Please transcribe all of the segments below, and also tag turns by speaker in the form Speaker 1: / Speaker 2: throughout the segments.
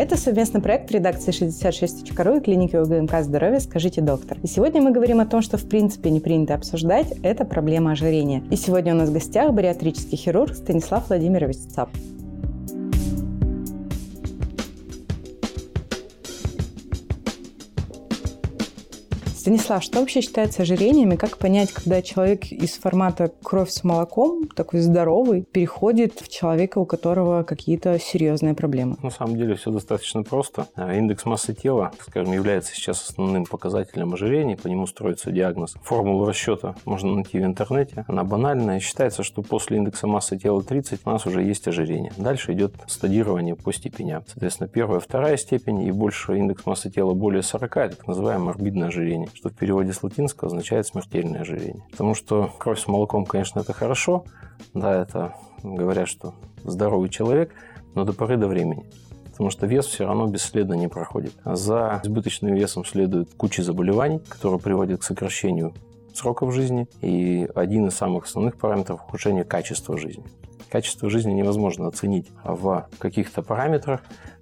Speaker 1: Это совместный проект редакции 66.ru и клиники УГМК «Здоровье. Скажите, доктор». И сегодня мы говорим о том, что в принципе не принято обсуждать, это проблема ожирения. И сегодня у нас в гостях бариатрический хирург Станислав Владимирович Цап. Станислав, что вообще считается ожирением и как понять, когда человек из формата кровь с молоком, такой здоровый, переходит в человека, у которого какие-то серьезные проблемы?
Speaker 2: На самом деле все достаточно просто. А, индекс массы тела, скажем, является сейчас основным показателем ожирения, по нему строится диагноз. Формулу расчета можно найти в интернете, она банальная. Считается, что после индекса массы тела 30 у нас уже есть ожирение. Дальше идет стадирование по степеням. Соответственно, первая, вторая степень и больше индекс массы тела более 40, это так называемое орбидное ожирение что в переводе с латинского означает смертельное ожирение. Потому что кровь с молоком, конечно, это хорошо, да, это говорят, что здоровый человек, но до поры до времени потому что вес все равно бесследно не проходит. За избыточным весом следует куча заболеваний, которые приводят к сокращению сроков жизни, и один из самых основных параметров – ухудшения качества жизни. Качество жизни невозможно оценить в каких-то параметрах,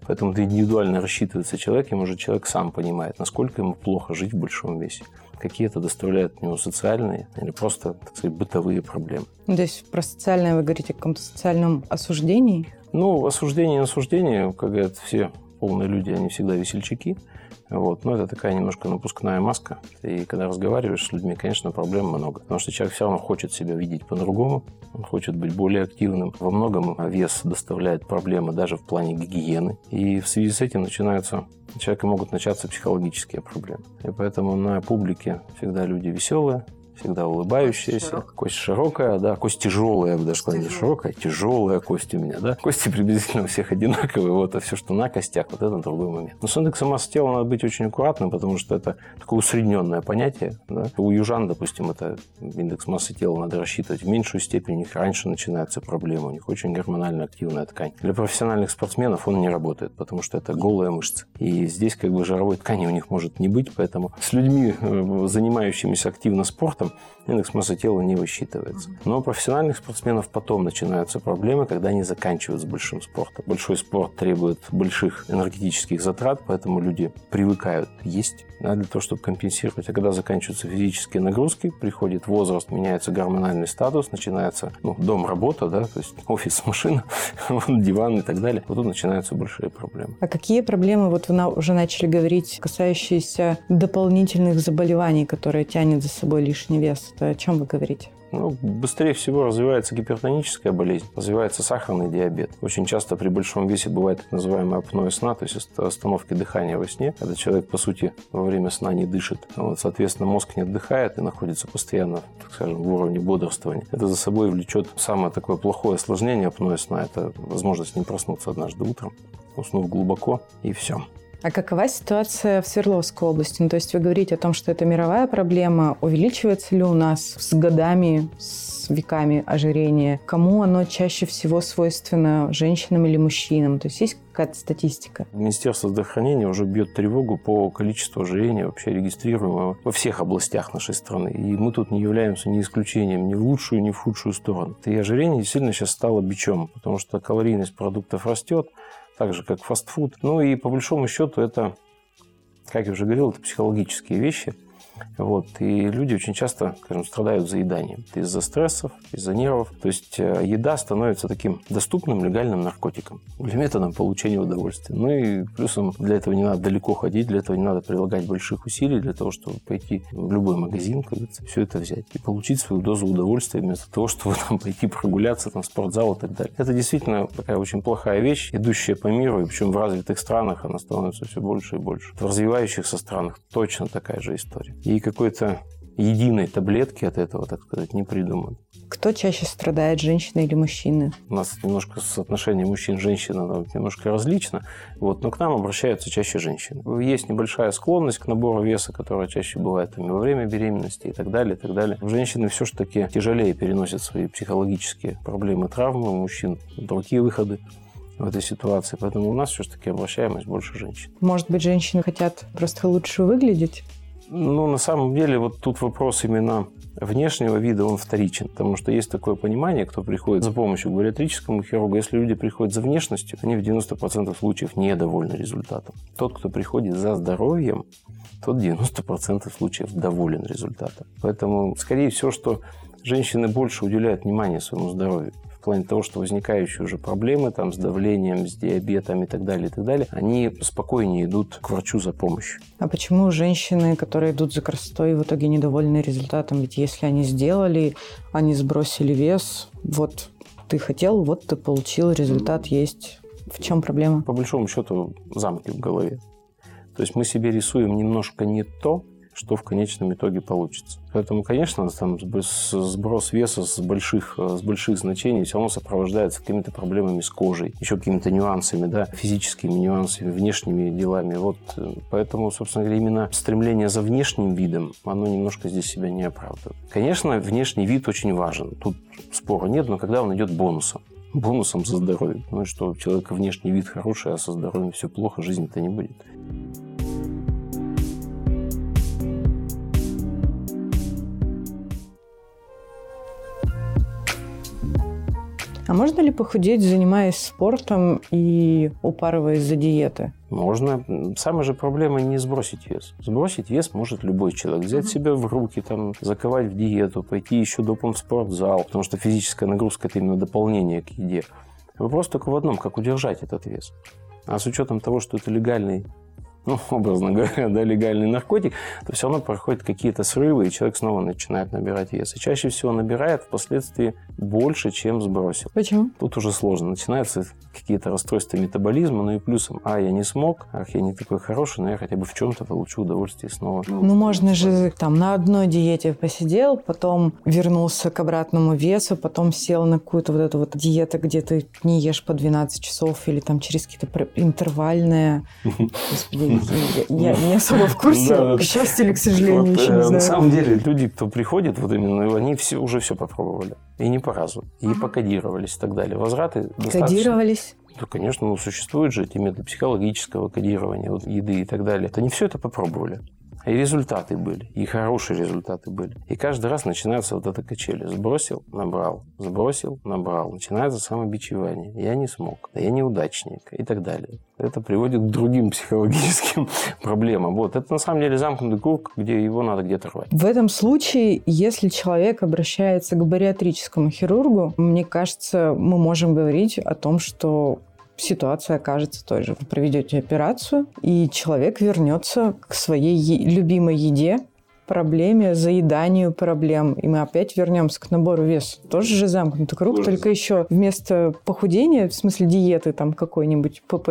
Speaker 2: Поэтому это индивидуально рассчитывается человек, и, может, человек сам понимает, насколько ему плохо жить в большом весе. Какие это доставляет ему социальные или просто, так сказать, бытовые проблемы.
Speaker 1: Ну, то есть про социальное вы говорите о каком-то социальном осуждении?
Speaker 2: Ну, осуждение и осуждение, как говорят все полные люди, они всегда весельчаки. Вот. Но это такая немножко напускная маска. И когда разговариваешь с людьми, конечно, проблем много. Потому что человек все равно хочет себя видеть по-другому, он хочет быть более активным. Во многом вес доставляет проблемы даже в плане гигиены. И в связи с этим начинаются у человека могут начаться психологические проблемы. И поэтому на публике всегда люди веселые, всегда улыбающаяся. Широк. Кость широкая, да, кость тяжелая, я бы даже сказал, не широкая, тяжелая кость у меня, да. Кости приблизительно у всех одинаковые, вот, а все, что на костях, вот это другой момент. Но с индексом массы тела надо быть очень аккуратным, потому что это такое усредненное понятие, да. У южан, допустим, это индекс массы тела надо рассчитывать в меньшую степень, у них раньше начинаются проблемы, у них очень гормонально активная ткань. Для профессиональных спортсменов он не работает, потому что это голая мышца. И здесь как бы жировой ткани у них может не быть, поэтому с людьми, э, занимающимися активно спортом, индекс массы тела не высчитывается. Но у профессиональных спортсменов потом начинаются проблемы, когда они заканчивают с большим спортом. Большой спорт требует больших энергетических затрат, поэтому люди привыкают есть да, для того, чтобы компенсировать. А когда заканчиваются физические нагрузки, приходит возраст, меняется гормональный статус, начинается ну, дом, работа, да, то есть офис, машина, диван и так далее. Вот тут начинаются большие проблемы.
Speaker 1: А какие проблемы, вот вы уже начали говорить, касающиеся дополнительных заболеваний, которые тянет за собой лишний вес? Это о чем вы говорите?
Speaker 2: Ну, быстрее всего развивается гипертоническая болезнь, развивается сахарный диабет. Очень часто при большом весе бывает так называемая апноэ сна, то есть остановки дыхания во сне, когда человек, по сути, во время сна не дышит. Вот, соответственно, мозг не отдыхает и находится постоянно, так скажем, в уровне бодрствования. Это за собой влечет самое такое плохое осложнение апноэ сна. Это возможность не проснуться однажды утром, уснув глубоко, и все.
Speaker 1: А какова ситуация в Свердловской области? Ну, то есть вы говорите о том, что это мировая проблема. Увеличивается ли у нас с годами, с веками ожирение? Кому оно чаще всего свойственно, женщинам или мужчинам? То есть есть какая-то статистика?
Speaker 2: Министерство здравоохранения уже бьет тревогу по количеству ожирения вообще регистрируемого во всех областях нашей страны. И мы тут не являемся ни исключением ни в лучшую, ни в худшую сторону. И ожирение действительно сейчас стало бичом, потому что калорийность продуктов растет, так же, как фастфуд. Ну и по большому счету это, как я уже говорил, это психологические вещи – вот. И люди очень часто, скажем, страдают заеданием. Из-за стрессов, из-за нервов. То есть э, еда становится таким доступным легальным наркотиком для методом получения удовольствия. Ну и плюсом для этого не надо далеко ходить, для этого не надо прилагать больших усилий, для того, чтобы пойти в любой магазин, как говорится, все это взять и получить свою дозу удовольствия вместо того, чтобы там пойти прогуляться, там, в спортзал и так далее. Это действительно такая очень плохая вещь, идущая по миру, и причем в развитых странах она становится все больше и больше. В развивающихся странах точно такая же история и какой-то единой таблетки от этого, так сказать, не придуман.
Speaker 1: Кто чаще страдает, женщина или мужчины?
Speaker 2: У нас немножко соотношение мужчин-женщин немножко различно, вот, но к нам обращаются чаще женщины. Есть небольшая склонность к набору веса, которая чаще бывает там, во время беременности и так далее, и так далее. Женщины все-таки тяжелее переносят свои психологические проблемы, травмы, у мужчин другие выходы в этой ситуации. Поэтому у нас все-таки обращаемость больше женщин.
Speaker 1: Может быть, женщины хотят просто лучше выглядеть?
Speaker 2: Ну, на самом деле, вот тут вопрос именно внешнего вида он вторичен, потому что есть такое понимание, кто приходит за помощью к бариатрическому хирургу, если люди приходят за внешностью, они в 90% случаев недовольны результатом. Тот, кто приходит за здоровьем, тот 90% случаев доволен результатом. Поэтому, скорее всего, что женщины больше уделяют внимание своему здоровью плане того, что возникающие уже проблемы там, с давлением, с диабетом и так далее, и так далее, они спокойнее идут к врачу за помощью.
Speaker 1: А почему женщины, которые идут за красотой, в итоге недовольны результатом? Ведь если они сделали, они сбросили вес, вот ты хотел, вот ты получил, результат есть. В чем проблема?
Speaker 2: По большому счету замки в голове. То есть мы себе рисуем немножко не то, что в конечном итоге получится. Поэтому, конечно, там сброс веса с больших, с больших значений все равно сопровождается какими-то проблемами с кожей, еще какими-то нюансами, да, физическими нюансами, внешними делами. Вот э, поэтому, собственно говоря, именно стремление за внешним видом, оно немножко здесь себя не оправдывает. Конечно, внешний вид очень важен. Тут спора нет, но когда он идет бонусом бонусом за здоровье. Ну, что у человека внешний вид хороший, а со здоровьем все плохо, жизни-то не будет.
Speaker 1: А можно ли похудеть, занимаясь спортом и упарываясь за диеты?
Speaker 2: Можно. Самая же проблема не сбросить вес. Сбросить вес может любой человек. Взять mm-hmm. себя в руки, там, заковать в диету, пойти еще допом в спортзал, потому что физическая нагрузка – это именно дополнение к еде. Вопрос только в одном – как удержать этот вес. А с учетом того, что это легальный ну, образно говоря, да, легальный наркотик, то все равно проходят какие-то срывы, и человек снова начинает набирать вес. И чаще всего набирает впоследствии больше, чем сбросил.
Speaker 1: Почему?
Speaker 2: Тут уже сложно. Начинаются какие-то расстройства метаболизма, ну и плюсом, а, я не смог, ах, я не такой хороший, но я хотя бы в чем-то получу удовольствие снова.
Speaker 1: Ну, ну можно же там на одной диете посидел, потом вернулся к обратному весу, потом сел на какую-то вот эту вот диету, где ты не ешь по 12 часов или там через какие-то интервальные. Господи, я не особо в курсе, к счастью или к сожалению, еще не
Speaker 2: э,
Speaker 1: знаю.
Speaker 2: На самом деле люди, кто приходит, вот именно, они все, уже все попробовали. И не по разу. И покодировались и так далее. Возвраты
Speaker 1: достаточно... Кодировались?
Speaker 2: Да, конечно, ну, существуют же эти методы психологического кодирования, вот, еды и так далее. Они все это попробовали. И результаты были, и хорошие результаты были. И каждый раз начинается вот эта качели. Сбросил, набрал, сбросил, набрал. Начинается самобичевание. Я не смог, я неудачник и так далее. Это приводит к другим психологическим проблемам. Вот. Это на самом деле замкнутый круг, где его надо где-то рвать.
Speaker 1: В этом случае, если человек обращается к бариатрическому хирургу, мне кажется, мы можем говорить о том, что ситуация окажется той же. Вы проведете операцию, и человек вернется к своей е- любимой еде, проблеме, заеданию проблем. И мы опять вернемся к набору веса. Тоже же замкнутый круг, Тоже. только еще вместо похудения, в смысле диеты там какой-нибудь ПП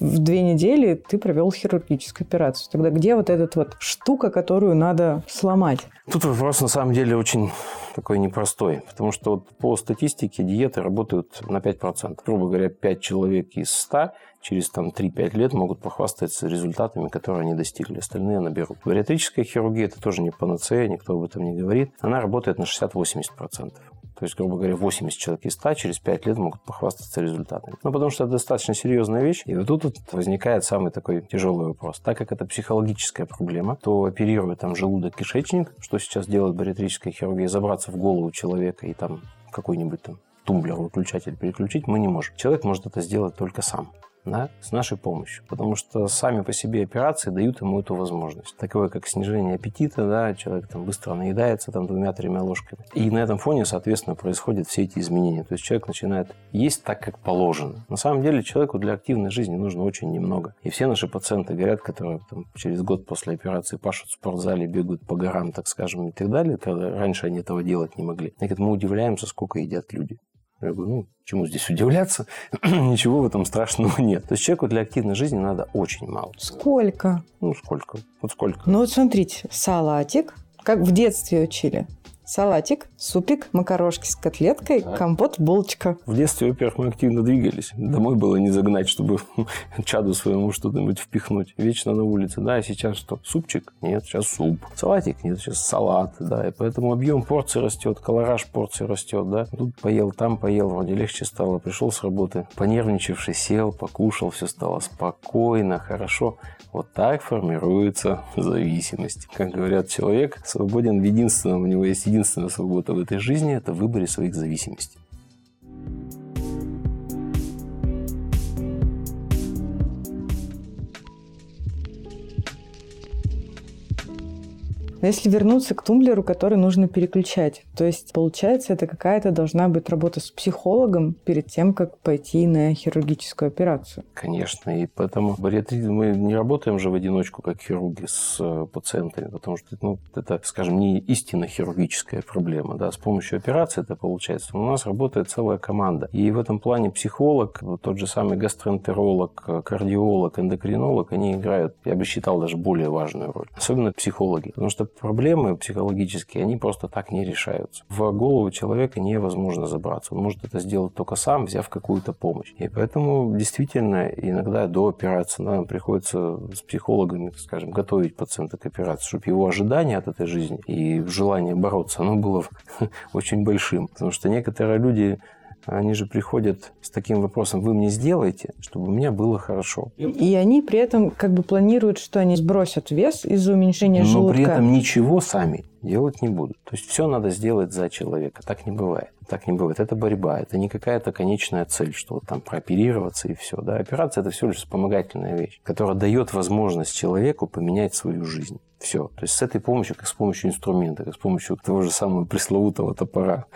Speaker 1: в две недели, ты провел хирургическую операцию. Тогда где вот эта вот штука, которую надо сломать?
Speaker 2: Тут вопрос на самом деле очень такой непростой, потому что вот по статистике диеты работают на 5%. Грубо говоря, 5 человек из 100 через там, 3-5 лет могут похвастаться результатами, которые они достигли. Остальные наберут. Бариатрическая хирургия – это тоже не панацея, никто об этом не говорит. Она работает на 60-80%. То есть, грубо говоря, 80 человек из 100 через 5 лет могут похвастаться результатами. Ну, потому что это достаточно серьезная вещь. И вот тут вот возникает самый такой тяжелый вопрос. Так как это психологическая проблема, то оперируя там желудок-кишечник, что сейчас делает бариатрическая хирургия, забраться в голову человека и там какой-нибудь там тумблер, выключатель переключить мы не можем. Человек может это сделать только сам да, с нашей помощью. Потому что сами по себе операции дают ему эту возможность. Такое, как снижение аппетита, да, человек там быстро наедается там двумя-тремя ложками. И на этом фоне, соответственно, происходят все эти изменения. То есть человек начинает есть так, как положено. На самом деле человеку для активной жизни нужно очень немного. И все наши пациенты говорят, которые там, через год после операции пашут в спортзале, бегают по горам, так скажем, и так далее, когда раньше они этого делать не могли. И говорят, мы удивляемся, сколько едят люди. Я говорю, ну, чему здесь удивляться? Ничего в этом страшного нет. То есть человеку для активной жизни надо очень мало.
Speaker 1: Сколько?
Speaker 2: Ну, сколько? Вот сколько?
Speaker 1: Ну, вот смотрите, салатик, как в детстве учили салатик, супик, макарошки с котлеткой, так. компот, булочка.
Speaker 2: В детстве, во-первых, мы активно двигались. Домой было не загнать, чтобы чаду своему что-нибудь впихнуть. Вечно на улице. Да, а сейчас что? Супчик? Нет, сейчас суп. Салатик? Нет, сейчас салат. Да, и поэтому объем порции растет, колораж порции растет. Да, тут поел, там поел, вроде легче стало. Пришел с работы, понервничавший, сел, покушал, все стало спокойно, хорошо. Вот так формируется зависимость. Как говорят, человек свободен в единственном, у него есть единственная свобода в этой жизни – это в выборе своих зависимостей.
Speaker 1: Но если вернуться к тумблеру, который нужно переключать, то есть, получается, это какая-то должна быть работа с психологом перед тем, как пойти на хирургическую операцию.
Speaker 2: Конечно, и поэтому бариатри... мы не работаем же в одиночку, как хирурги, с э, пациентами, потому что ну, это, скажем, не истинно хирургическая проблема. Да? С помощью операции это получается. У нас работает целая команда. И в этом плане психолог, тот же самый гастроэнтеролог, кардиолог, эндокринолог, они играют, я бы считал, даже более важную роль. Особенно психологи. Потому что проблемы психологические, они просто так не решаются. В голову человека невозможно забраться. Он может это сделать только сам, взяв какую-то помощь. И поэтому действительно иногда до операции нам приходится с психологами, скажем, готовить пациента к операции, чтобы его ожидание от этой жизни и желание бороться, оно было очень большим. Потому что некоторые люди они же приходят с таким вопросом, вы мне сделаете, чтобы у меня было хорошо.
Speaker 1: И они при этом как бы планируют, что они сбросят вес из-за уменьшения
Speaker 2: Но
Speaker 1: желудка.
Speaker 2: Но при этом ничего сами делать не будут. То есть все надо сделать за человека. Так не бывает. Так не бывает. Это борьба. Это не какая-то конечная цель, что вот там прооперироваться и все. Да? Операция – это всего лишь вспомогательная вещь, которая дает возможность человеку поменять свою жизнь. Все. То есть с этой помощью, как с помощью инструмента, как с помощью того же самого пресловутого топора,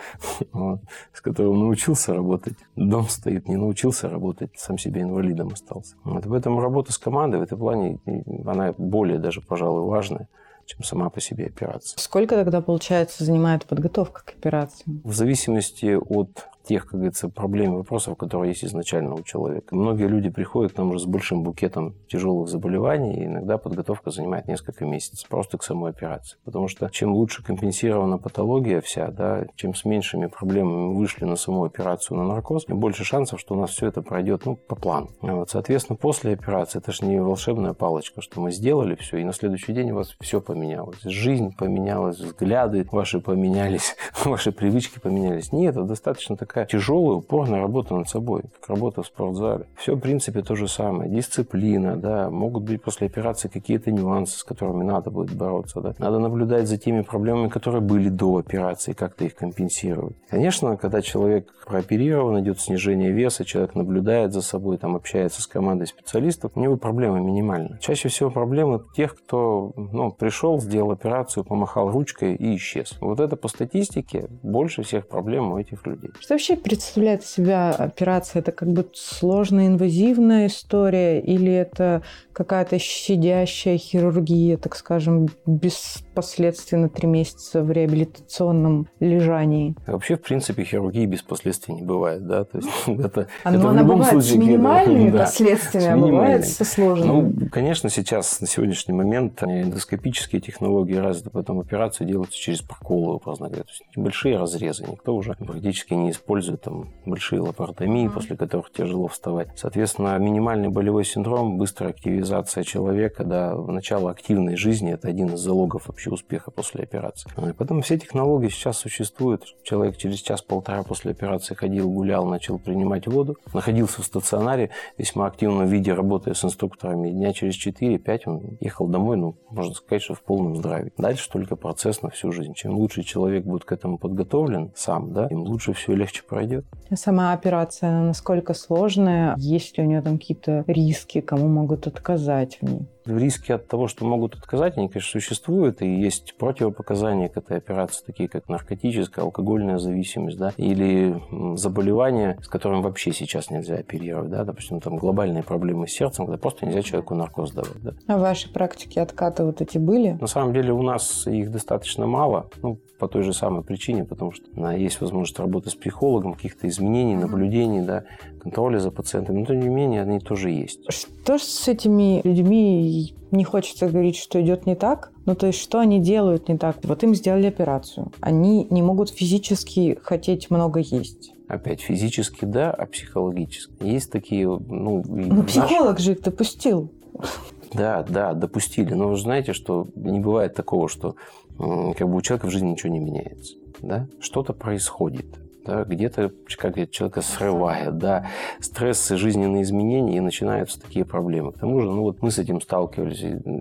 Speaker 2: с которым научился работать. Дом стоит, не научился работать, сам себе инвалидом остался. Вот. Поэтому работа с командой в этом плане, она более даже, пожалуй, важная чем сама по себе операция.
Speaker 1: Сколько тогда, получается, занимает подготовка к операции?
Speaker 2: В зависимости от тех, как говорится, проблем и вопросов, которые есть изначально у человека. Многие люди приходят к нам уже с большим букетом тяжелых заболеваний, и иногда подготовка занимает несколько месяцев просто к самой операции. Потому что чем лучше компенсирована патология вся, да, чем с меньшими проблемами мы вышли на саму операцию на наркоз, тем больше шансов, что у нас все это пройдет ну, по плану. Вот, соответственно, после операции это же не волшебная палочка, что мы сделали все, и на следующий день у вас все поменялось. Жизнь поменялась, взгляды ваши поменялись, ваши привычки поменялись. Нет, это достаточно так такая тяжелая, упорная работа над собой, как работа в спортзале. Все, в принципе, то же самое. Дисциплина, да, могут быть после операции какие-то нюансы, с которыми надо будет бороться, да. Надо наблюдать за теми проблемами, которые были до операции, как-то их компенсировать. Конечно, когда человек прооперирован, идет снижение веса, человек наблюдает за собой, там общается с командой специалистов, у него проблемы минимальны. Чаще всего проблемы тех, кто ну, пришел, сделал операцию, помахал ручкой и исчез. Вот это по статистике больше всех проблем у этих людей.
Speaker 1: Что вообще представляет себя операция? Это как бы сложная инвазивная история или это какая-то щадящая хирургия, так скажем, без последствий на три месяца в реабилитационном лежании?
Speaker 2: Вообще, в принципе, хирургии без последствий не бывает, да? То есть это,
Speaker 1: а, это в любом бывает случае... с минимальными да, последствиями, с а бывает со сложными.
Speaker 2: Ну, конечно, сейчас, на сегодняшний момент, эндоскопические технологии развиты, поэтому операции делаются через проколы, образно говоря. То есть небольшие разрезы. Никто уже практически не использует там большие лапаротомии, mm-hmm. после которых тяжело вставать. Соответственно, минимальный болевой синдром, быстрая активизация человека, да, начало активной жизни – это один из залогов вообще успеха после операции. И а потом все технологии сейчас существуют. Человек через час-полтора после операции ходил, гулял, начал принимать воду, находился в стационаре, весьма активном виде, работая с инструкторами. Дня через 4-5 он ехал домой, ну, можно сказать, что в полном здравии. Дальше только процесс на всю жизнь. Чем лучше человек будет к этому подготовлен сам, да, тем лучше все легче пройдет.
Speaker 1: Сама операция насколько сложная? Есть ли у нее там какие-то риски? Кому могут отказать в ней?
Speaker 2: Риски от того, что могут отказать, они, конечно, существуют, и есть противопоказания к этой операции, такие как наркотическая, алкогольная зависимость, да, или заболевания, с которыми вообще сейчас нельзя оперировать, да, допустим, там глобальные проблемы с сердцем, когда просто нельзя человеку наркоз давать, да.
Speaker 1: А в вашей практике откаты вот эти были?
Speaker 2: На самом деле у нас их достаточно мало, ну, по той же самой причине, потому что есть возможность работы с психологом, каких-то изменений, наблюдений, да, контроля за пациентами, но тем не менее они тоже есть.
Speaker 1: Что с этими людьми, не хочется говорить, что идет не так, ну то есть что они делают не так? Вот им сделали операцию, они не могут физически хотеть много есть.
Speaker 2: Опять физически да, а психологически. Есть такие, ну...
Speaker 1: Ну психолог наш... же их допустил.
Speaker 2: Да, да, допустили. Но вы знаете, что не бывает такого, что как бы у человека в жизни ничего не меняется. Да? Что-то происходит. Да, где-то как человека срывает, да, стрессы, жизненные изменения, и начинаются такие проблемы. К тому же, ну вот мы с этим сталкивались,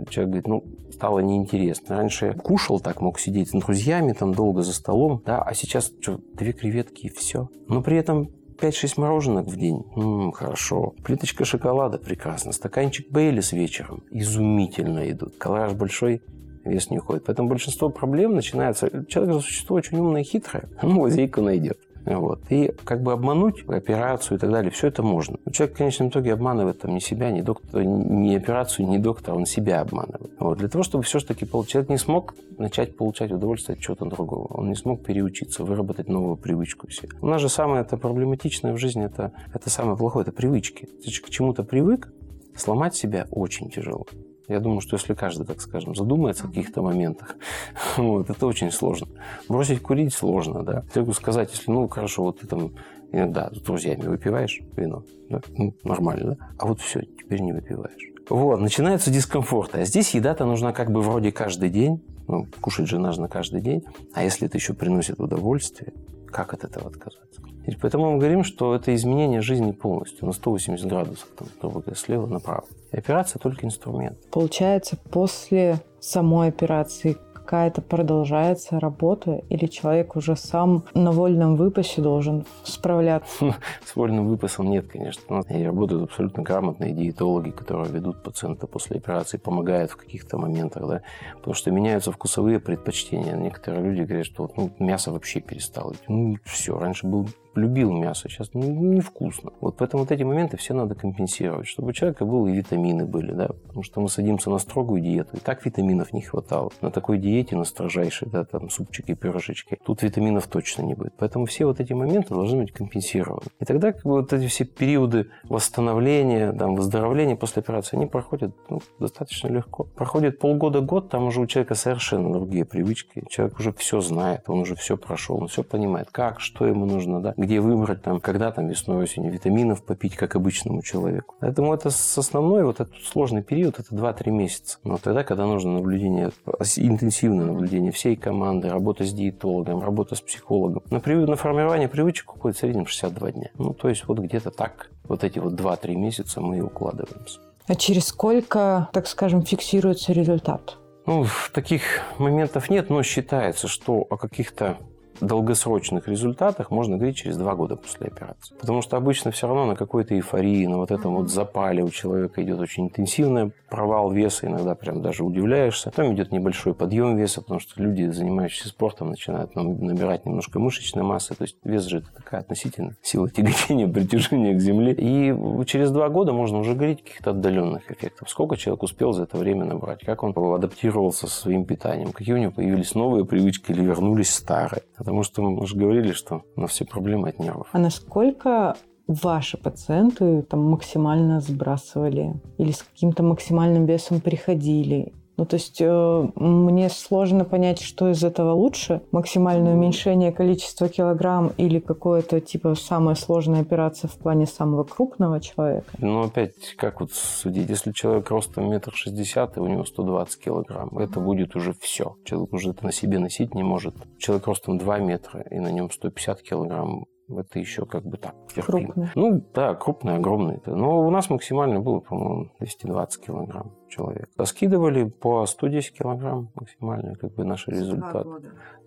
Speaker 2: человек говорит, ну, стало неинтересно. Раньше кушал так, мог сидеть с друзьями там долго за столом, да, а сейчас что, две креветки и все. Но при этом 5-6 мороженок в день. М-м, хорошо. Плиточка шоколада прекрасно. Стаканчик Бейлис вечером. Изумительно идут. Колораж большой, вес не уходит. Поэтому большинство проблем начинается... Человек же существо очень умное и хитрое. Ну, лазейку найдет. Вот. И как бы обмануть операцию и так далее, все это можно. Но человек в конечном итоге обманывает там, не себя, не доктора, не операцию, не доктора, он себя обманывает. Вот. Для того, чтобы все-таки человек не смог начать получать удовольствие от чего-то другого. Он не смог переучиться, выработать новую привычку себе. У нас же самое это проблематичное в жизни, это, это самое плохое, это привычки. Ты к чему-то привык, сломать себя очень тяжело. Я думаю, что если каждый, так скажем, задумается о каких-то моментах, вот, это очень сложно. Бросить курить сложно, да. Могу сказать, если, ну, хорошо, вот ты там иногда с друзьями выпиваешь вино, да? ну, нормально, да? А вот все, теперь не выпиваешь. Вот, начинается дискомфорт. А здесь еда-то нужна как бы вроде каждый день. Ну, кушать же нужно каждый день. А если это еще приносит удовольствие, как от этого отказаться? И поэтому мы говорим, что это изменение жизни полностью на 180 градусов, там, грубо говоря, слева направо. И операция только инструмент.
Speaker 1: Получается, после самой операции какая-то продолжается работа, или человек уже сам на вольном выпасе должен справляться?
Speaker 2: С вольным выпасом нет, конечно. И работают абсолютно грамотные диетологи, которые ведут пациента после операции, помогают в каких-то моментах, да, потому что меняются вкусовые предпочтения. Некоторые люди говорят, что ну, мясо вообще перестало. Ну, все, раньше был любил мясо, сейчас ну, невкусно. Вот поэтому вот эти моменты все надо компенсировать, чтобы у человека было и витамины были, да, потому что мы садимся на строгую диету, и так витаминов не хватало. На такой диете, на строжайшей, да, там супчики, пирожечки, тут витаминов точно не будет. Поэтому все вот эти моменты должны быть компенсированы. И тогда как бы, вот эти все периоды восстановления, там, выздоровления после операции, они проходят ну, достаточно легко. Проходит полгода-год, там уже у человека совершенно другие привычки. Человек уже все знает, он уже все прошел, он все понимает, как, что ему нужно, да, где выбрать, там, когда там весной, осенью витаминов попить, как обычному человеку. Поэтому это с основной, вот этот сложный период, это 2-3 месяца. Но тогда, когда нужно наблюдение, интенсивное наблюдение всей команды, работа с диетологом, работа с психологом. На, при... на формирование привычек уходит в среднем 62 дня. Ну, то есть вот где-то так, вот эти вот 2-3 месяца мы и укладываемся.
Speaker 1: А через сколько, так скажем, фиксируется результат?
Speaker 2: Ну, таких моментов нет, но считается, что о каких-то долгосрочных результатах можно говорить через два года после операции. Потому что обычно все равно на какой-то эйфории, на вот этом вот запале у человека идет очень интенсивный провал веса, иногда прям даже удивляешься. Потом идет небольшой подъем веса, потому что люди, занимающиеся спортом, начинают набирать немножко мышечной массы. То есть вес же это такая относительно сила тяготения, притяжения к земле. И через два года можно уже говорить о каких-то отдаленных эффектах. Сколько человек успел за это время набрать, как он адаптировался со своим питанием, какие у него появились новые привычки или вернулись старые. Потому что мы уже говорили, что на все проблемы от нервов.
Speaker 1: А насколько ваши пациенты там максимально сбрасывали или с каким-то максимальным весом приходили? Ну, то есть э, мне сложно понять, что из этого лучше. Максимальное уменьшение количества килограмм или какое-то типа самая сложная операция в плане самого крупного человека.
Speaker 2: Ну, опять, как вот судить, если человек ростом метр шестьдесят, и у него 120 килограмм, это будет уже все. Человек уже это на себе носить не может. Человек ростом 2 метра, и на нем 150 килограмм, это еще как бы так.
Speaker 1: Крупный.
Speaker 2: Ну, да, крупный, огромный. Но у нас максимально было, по-моему, 220 килограмм человек. Скидывали по 110 килограмм максимально, как бы наш результат.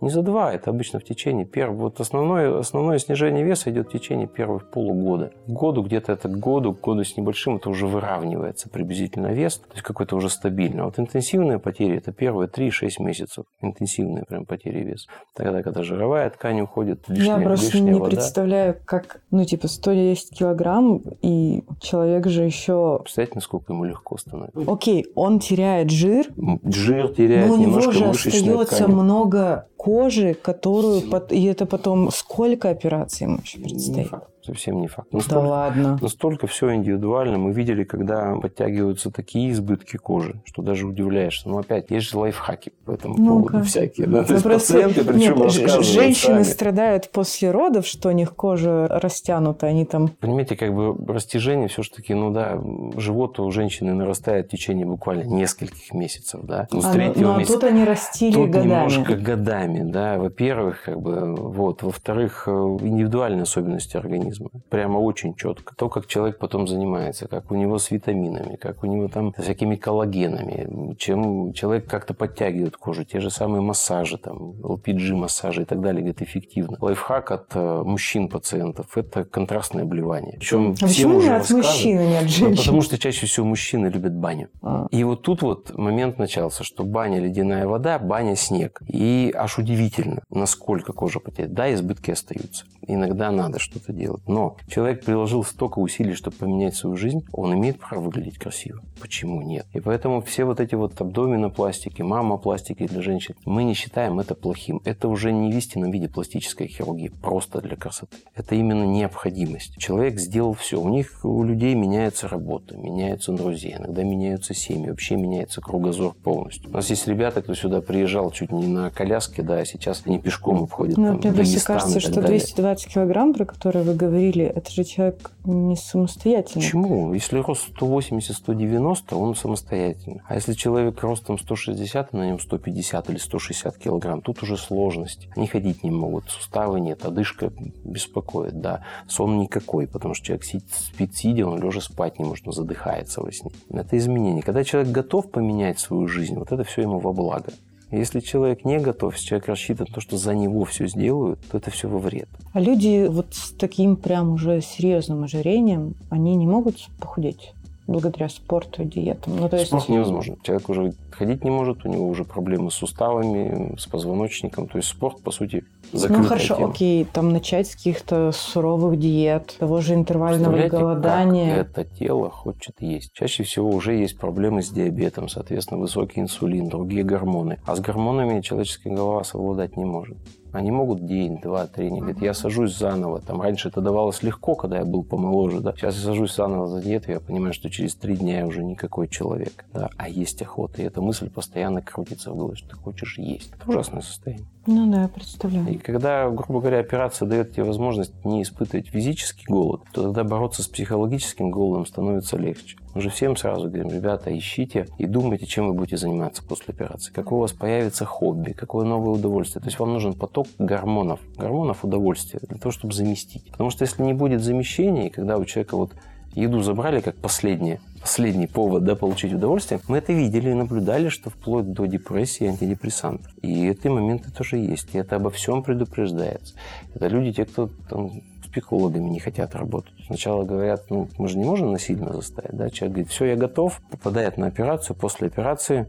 Speaker 2: Не за два, это обычно в течение первого. Вот основное, основное снижение веса идет в течение первых полугода. К году, где-то это к году, к году с небольшим, это уже выравнивается приблизительно вес, то есть какой-то уже стабильный. А вот интенсивные потери, это первые 3-6 месяцев. Интенсивные прям потери веса. Тогда, когда жировая ткань уходит, лишняя,
Speaker 1: Я просто
Speaker 2: лишняя
Speaker 1: не
Speaker 2: вода.
Speaker 1: представляю, как, ну, типа, 110 килограмм, и человек же еще...
Speaker 2: Представляете, насколько ему легко становится?
Speaker 1: Окей, он теряет жир,
Speaker 2: Жир теряет,
Speaker 1: но у него
Speaker 2: немножко
Speaker 1: же
Speaker 2: мышечной
Speaker 1: остается
Speaker 2: ткани.
Speaker 1: много кожи, которую... пот- И это потом сколько операций ему еще
Speaker 2: Не
Speaker 1: предстоит?
Speaker 2: факт, совсем не факт.
Speaker 1: Да
Speaker 2: Настолько,
Speaker 1: ладно.
Speaker 2: настолько все индивидуально. Мы видели, когда подтягиваются такие избытки кожи, что даже удивляешься. Но опять, есть же лайфхаки по этому
Speaker 1: Ну-ка.
Speaker 2: поводу всякие. Да? То
Speaker 1: Ну,
Speaker 2: есть
Speaker 1: просто-
Speaker 2: пациенты, причем
Speaker 1: Нет, женщины
Speaker 2: сами.
Speaker 1: страдают после родов, что у них кожа растянута, они там...
Speaker 2: Понимаете, как бы растяжение все-таки, ну да, живот у женщины нарастает в течение буквально нескольких месяцев, да. Ну, с
Speaker 1: А, ну,
Speaker 2: третьего
Speaker 1: ну, а
Speaker 2: месяца.
Speaker 1: тут они растили
Speaker 2: Тут
Speaker 1: годами.
Speaker 2: немножко годами. Витаминами, да, во-первых, как бы, вот, во-вторых, э, индивидуальные особенности организма. Прямо очень четко. То, как человек потом занимается, как у него с витаминами, как у него там с всякими коллагенами, чем человек как-то подтягивает кожу, те же самые массажи, там, LPG-массажи и так далее, говорит, эффективно. Лайфхак от э, мужчин-пациентов – это контрастное обливание.
Speaker 1: Причем а почему не от мужчин, а не от женщин?
Speaker 2: Потому что чаще всего мужчины любят баню. А. И вот тут вот момент начался, что баня ледяная вода, баня снег. И аж удивительно, насколько кожа потеет. Да, избытки остаются. Иногда надо что-то делать. Но человек приложил столько усилий, чтобы поменять свою жизнь, он имеет право выглядеть красиво. Почему нет? И поэтому все вот эти вот абдоминопластики, мамопластики для женщин, мы не считаем это плохим. Это уже не в истинном виде пластической хирургии, просто для красоты. Это именно необходимость. Человек сделал все. У них, у людей меняется работа, меняются друзья, иногда меняются семьи, вообще меняется кругозор полностью. У нас есть ребята, кто сюда приезжал чуть не на коляске, да, а сейчас они пешком обходят.
Speaker 1: Ну, мне просто кажется, что 220 килограмм, про которые вы говорили, это же человек не самостоятельный.
Speaker 2: Почему? Если рост 180-190, он самостоятельный. А если человек ростом 160, на нем 150 или 160 килограмм, тут уже сложности. Они ходить не могут, суставы нет, одышка беспокоит, да. Сон никакой, потому что человек спит сидя, он лежа спать не может, он задыхается во сне. Это изменение. Когда человек готов поменять свою жизнь, вот это все ему во благо. Если человек не готов, если человек рассчитан на то, что за него все сделают, то это все во вред.
Speaker 1: А люди вот с таким прям уже серьезным ожирением, они не могут похудеть? благодаря спорту и диетам.
Speaker 2: Ну, то есть... Спорт невозможно. Человек уже ходить не может, у него уже проблемы с суставами, с позвоночником. То есть спорт, по сути,
Speaker 1: Ну хорошо, тема. окей, там начать с каких-то суровых диет, того же интервального голодания.
Speaker 2: Как это тело хочет есть. Чаще всего уже есть проблемы с диабетом, соответственно, высокий инсулин, другие гормоны. А с гормонами человеческая голова совладать не может. Они могут день, два, три. Они говорят, я сажусь заново. Там раньше это давалось легко, когда я был помоложе, да. Сейчас я сажусь заново за диету, я понимаю, что через три дня я уже никакой человек, да. А есть охота. И эта мысль постоянно крутится в голове, что ты хочешь есть. Это ужасное состояние.
Speaker 1: Ну да, я представляю.
Speaker 2: И когда, грубо говоря, операция дает тебе возможность не испытывать физический голод, то тогда бороться с психологическим голодом становится легче. Мы же всем сразу говорим, ребята, ищите и думайте, чем вы будете заниматься после операции. Какое у вас появится хобби, какое новое удовольствие. То есть вам нужен поток гормонов, гормонов удовольствия для того, чтобы заместить. Потому что если не будет замещения, и когда у человека вот еду забрали как последнее, последний повод да, получить удовольствие, мы это видели и наблюдали, что вплоть до депрессии антидепрессантов. И эти моменты тоже есть. И это обо всем предупреждается. Это люди, те, кто там, психологами не хотят работать. Сначала говорят, ну, мы же не можем насильно заставить, да, человек говорит, все, я готов, попадает на операцию, после операции,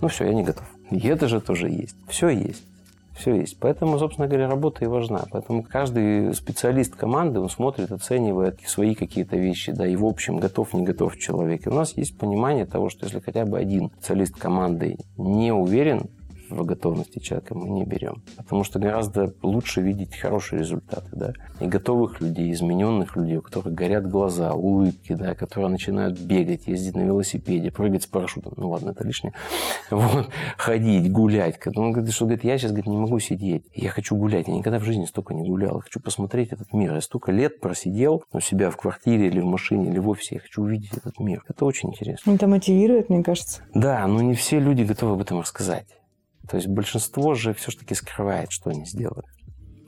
Speaker 2: ну все, я не готов. И это же тоже есть. Все есть. Все есть. Поэтому, собственно говоря, работа и важна. Поэтому каждый специалист команды, он смотрит, оценивает свои какие-то вещи, да, и в общем, готов, не готов человек. И у нас есть понимание того, что если хотя бы один специалист команды не уверен в готовности человека мы не берем. Потому что гораздо лучше видеть хорошие результаты, да. И готовых людей, измененных людей, у которых горят глаза, улыбки, да, которые начинают бегать, ездить на велосипеде, прыгать с парашютом. Ну ладно, это лишнее. Вот. Ходить, гулять. Он говорит, что говорит, я сейчас говорит, не могу сидеть. Я хочу гулять. Я никогда в жизни столько не гулял. Я хочу посмотреть этот мир. Я столько лет просидел у себя в квартире или в машине, или в офисе. Я хочу увидеть этот мир. Это очень интересно.
Speaker 1: Это мотивирует, мне кажется.
Speaker 2: Да, но не все люди готовы об этом рассказать. То есть большинство же все-таки скрывает, что они сделали.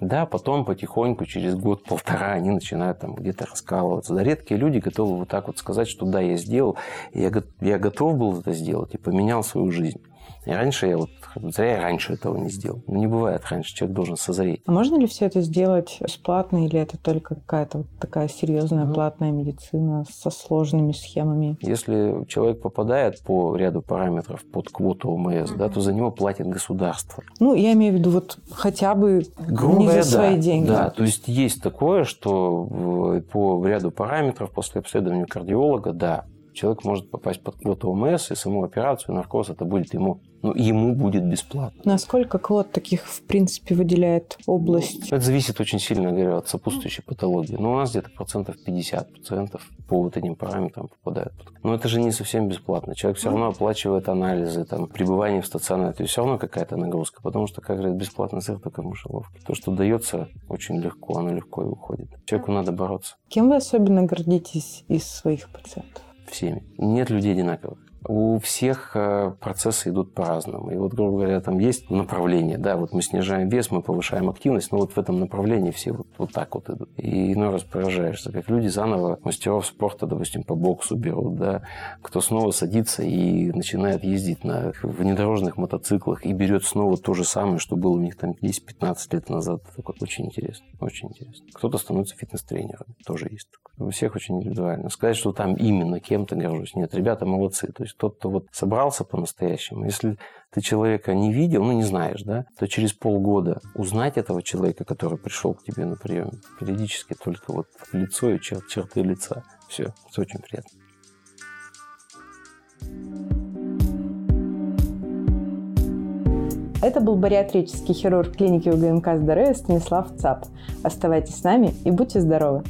Speaker 2: Да, потом потихоньку, через год-полтора, они начинают там где-то раскалываться. Да, редкие люди готовы вот так вот сказать, что да, я сделал, я, я готов был это сделать и поменял свою жизнь. И раньше я вот, зря я раньше этого не сделал. Ну, не бывает раньше, человек должен созреть.
Speaker 1: А можно ли все это сделать бесплатно, или это только какая-то вот такая серьезная ну, платная медицина со сложными схемами?
Speaker 2: Если человек попадает по ряду параметров под квоту ОМС, mm-hmm. да, то за него платит государство.
Speaker 1: Ну, я имею в виду вот хотя бы Грубо не за свои
Speaker 2: да,
Speaker 1: деньги.
Speaker 2: Да, то есть есть такое, что по ряду параметров после обследования кардиолога, да, человек может попасть под квоту ОМС, и саму операцию, наркоз, это будет ему, ну, ему будет бесплатно.
Speaker 1: Насколько квот таких, в принципе, выделяет область?
Speaker 2: Это зависит очень сильно, говорю, от сопутствующей патологии. Но у нас где-то процентов 50 пациентов по вот этим параметрам попадают. Но это же не совсем бесплатно. Человек все равно оплачивает анализы, там, пребывание в стационаре. То есть все равно какая-то нагрузка, потому что, как говорят, бесплатный сыр только в мышеловке. То, что дается очень легко, оно легко и уходит. Человеку надо бороться.
Speaker 1: Кем вы особенно гордитесь из своих пациентов?
Speaker 2: Всеми. Нет людей одинаковых. У всех э, процессы идут по-разному. И вот, грубо говоря, там есть направление, да, вот мы снижаем вес, мы повышаем активность, но вот в этом направлении все вот, вот так вот идут. И иной раз поражаешься, как люди заново мастеров спорта, допустим, по боксу берут, да, кто снова садится и начинает ездить на внедорожных мотоциклах и берет снова то же самое, что было у них там 10-15 лет назад. Это очень интересно, очень интересно. Кто-то становится фитнес-тренером, тоже есть такое. У всех очень индивидуально. Сказать, что там именно кем-то горжусь. Нет, ребята молодцы. То есть тот, кто вот собрался по-настоящему, если ты человека не видел, ну не знаешь, да, то через полгода узнать этого человека, который пришел к тебе на прием, периодически только вот лицо и чер- черты лица. Все, это очень приятно.
Speaker 1: Это был бариатрический хирург клиники УГМК «Здоровье» Станислав ЦАП. Оставайтесь с нами и будьте здоровы!